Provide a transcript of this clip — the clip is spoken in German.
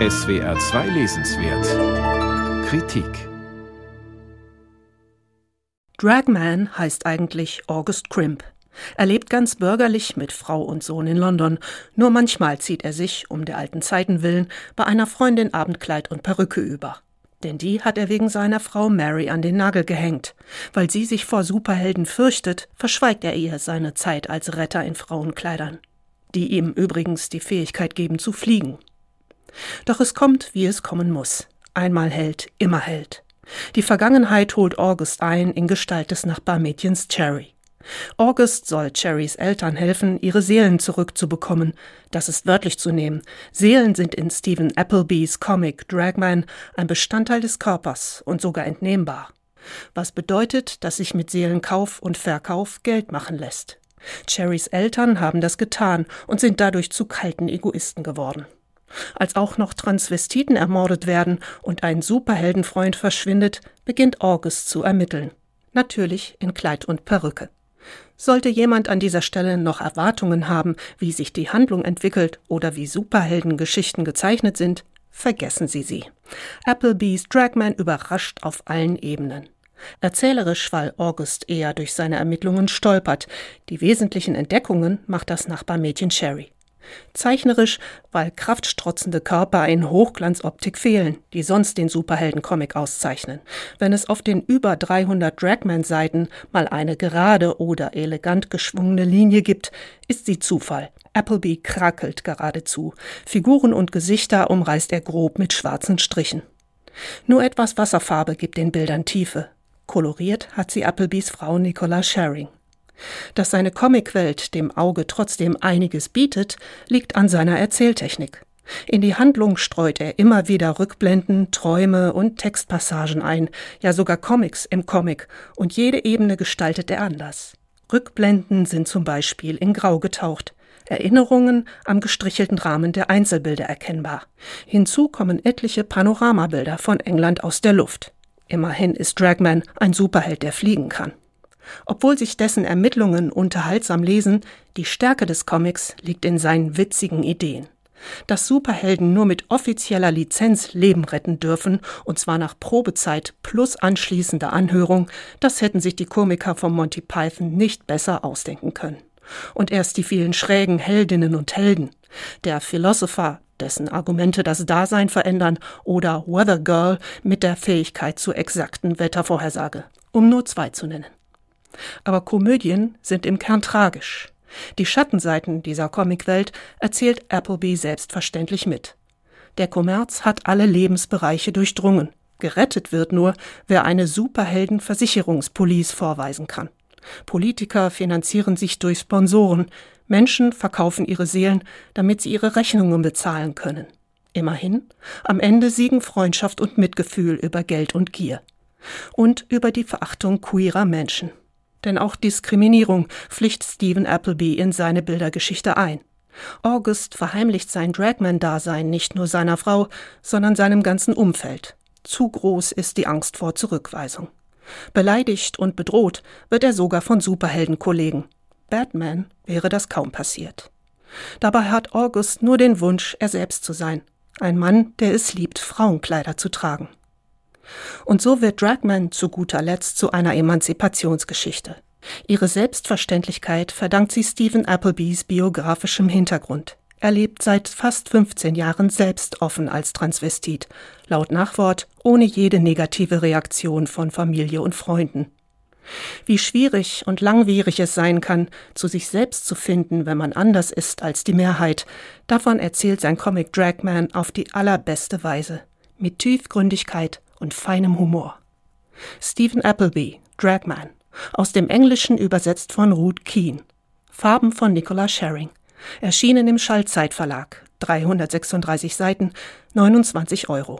SWR 2 Lesenswert Kritik Dragman heißt eigentlich August Crimp. Er lebt ganz bürgerlich mit Frau und Sohn in London. Nur manchmal zieht er sich, um der alten Zeiten willen, bei einer Freundin Abendkleid und Perücke über. Denn die hat er wegen seiner Frau Mary an den Nagel gehängt. Weil sie sich vor Superhelden fürchtet, verschweigt er ihr seine Zeit als Retter in Frauenkleidern. Die ihm übrigens die Fähigkeit geben zu fliegen. Doch es kommt, wie es kommen muss. Einmal Held, immer Held. Die Vergangenheit holt August ein in Gestalt des Nachbarmädchens Cherry. August soll Cherrys Eltern helfen, ihre Seelen zurückzubekommen. Das ist wörtlich zu nehmen. Seelen sind in Stephen Applebys Comic Dragman ein Bestandteil des Körpers und sogar entnehmbar. Was bedeutet, dass sich mit Seelenkauf und Verkauf Geld machen lässt. Cherrys Eltern haben das getan und sind dadurch zu kalten Egoisten geworden. Als auch noch Transvestiten ermordet werden und ein Superheldenfreund verschwindet, beginnt August zu ermitteln. Natürlich in Kleid und Perücke. Sollte jemand an dieser Stelle noch Erwartungen haben, wie sich die Handlung entwickelt oder wie Superheldengeschichten gezeichnet sind, vergessen Sie sie. Applebys Dragman überrascht auf allen Ebenen. Erzählerisch, weil August eher durch seine Ermittlungen stolpert. Die wesentlichen Entdeckungen macht das Nachbarmädchen Sherry. Zeichnerisch, weil kraftstrotzende Körper in Hochglanzoptik fehlen, die sonst den Superheldencomic auszeichnen. Wenn es auf den über 300 Dragman-Seiten mal eine gerade oder elegant geschwungene Linie gibt, ist sie Zufall. Appleby krackelt geradezu. Figuren und Gesichter umreißt er grob mit schwarzen Strichen. Nur etwas Wasserfarbe gibt den Bildern Tiefe. Koloriert hat sie Applebys Frau Nicola Sharing. Dass seine Comicwelt dem Auge trotzdem einiges bietet, liegt an seiner Erzähltechnik. In die Handlung streut er immer wieder Rückblenden, Träume und Textpassagen ein, ja sogar Comics im Comic, und jede Ebene gestaltet er anders. Rückblenden sind zum Beispiel in Grau getaucht, Erinnerungen am gestrichelten Rahmen der Einzelbilder erkennbar. Hinzu kommen etliche Panoramabilder von England aus der Luft. Immerhin ist Dragman ein Superheld, der fliegen kann. Obwohl sich dessen Ermittlungen unterhaltsam lesen, die Stärke des Comics liegt in seinen witzigen Ideen. Dass Superhelden nur mit offizieller Lizenz Leben retten dürfen, und zwar nach Probezeit plus anschließender Anhörung, das hätten sich die Komiker von Monty Python nicht besser ausdenken können. Und erst die vielen schrägen Heldinnen und Helden. Der Philosopher, dessen Argumente das Dasein verändern, oder Weather Girl mit der Fähigkeit zur exakten Wettervorhersage, um nur zwei zu nennen. Aber Komödien sind im Kern tragisch. Die Schattenseiten dieser Comicwelt erzählt Appleby selbstverständlich mit. Der Kommerz hat alle Lebensbereiche durchdrungen. Gerettet wird nur, wer eine Superhelden-Versicherungspolice vorweisen kann. Politiker finanzieren sich durch Sponsoren. Menschen verkaufen ihre Seelen, damit sie ihre Rechnungen bezahlen können. Immerhin, am Ende siegen Freundschaft und Mitgefühl über Geld und Gier. Und über die Verachtung queerer Menschen denn auch Diskriminierung pflicht Stephen Appleby in seine Bildergeschichte ein. August verheimlicht sein Dragman-Dasein nicht nur seiner Frau, sondern seinem ganzen Umfeld. Zu groß ist die Angst vor Zurückweisung. Beleidigt und bedroht wird er sogar von Superheldenkollegen. Batman wäre das kaum passiert. Dabei hat August nur den Wunsch, er selbst zu sein. Ein Mann, der es liebt, Frauenkleider zu tragen. Und so wird Dragman zu guter Letzt zu einer Emanzipationsgeschichte. Ihre Selbstverständlichkeit verdankt sie Stephen Applebys biografischem Hintergrund. Er lebt seit fast 15 Jahren selbst offen als Transvestit, laut Nachwort ohne jede negative Reaktion von Familie und Freunden. Wie schwierig und langwierig es sein kann, zu sich selbst zu finden, wenn man anders ist als die Mehrheit, davon erzählt sein Comic Dragman auf die allerbeste Weise, mit Tiefgründigkeit und feinem Humor. Stephen Appleby, Dragman, aus dem Englischen übersetzt von Ruth Keen. Farben von Nicola Sharing. Erschienen im Schallzeitverlag. 336 Seiten, 29 Euro.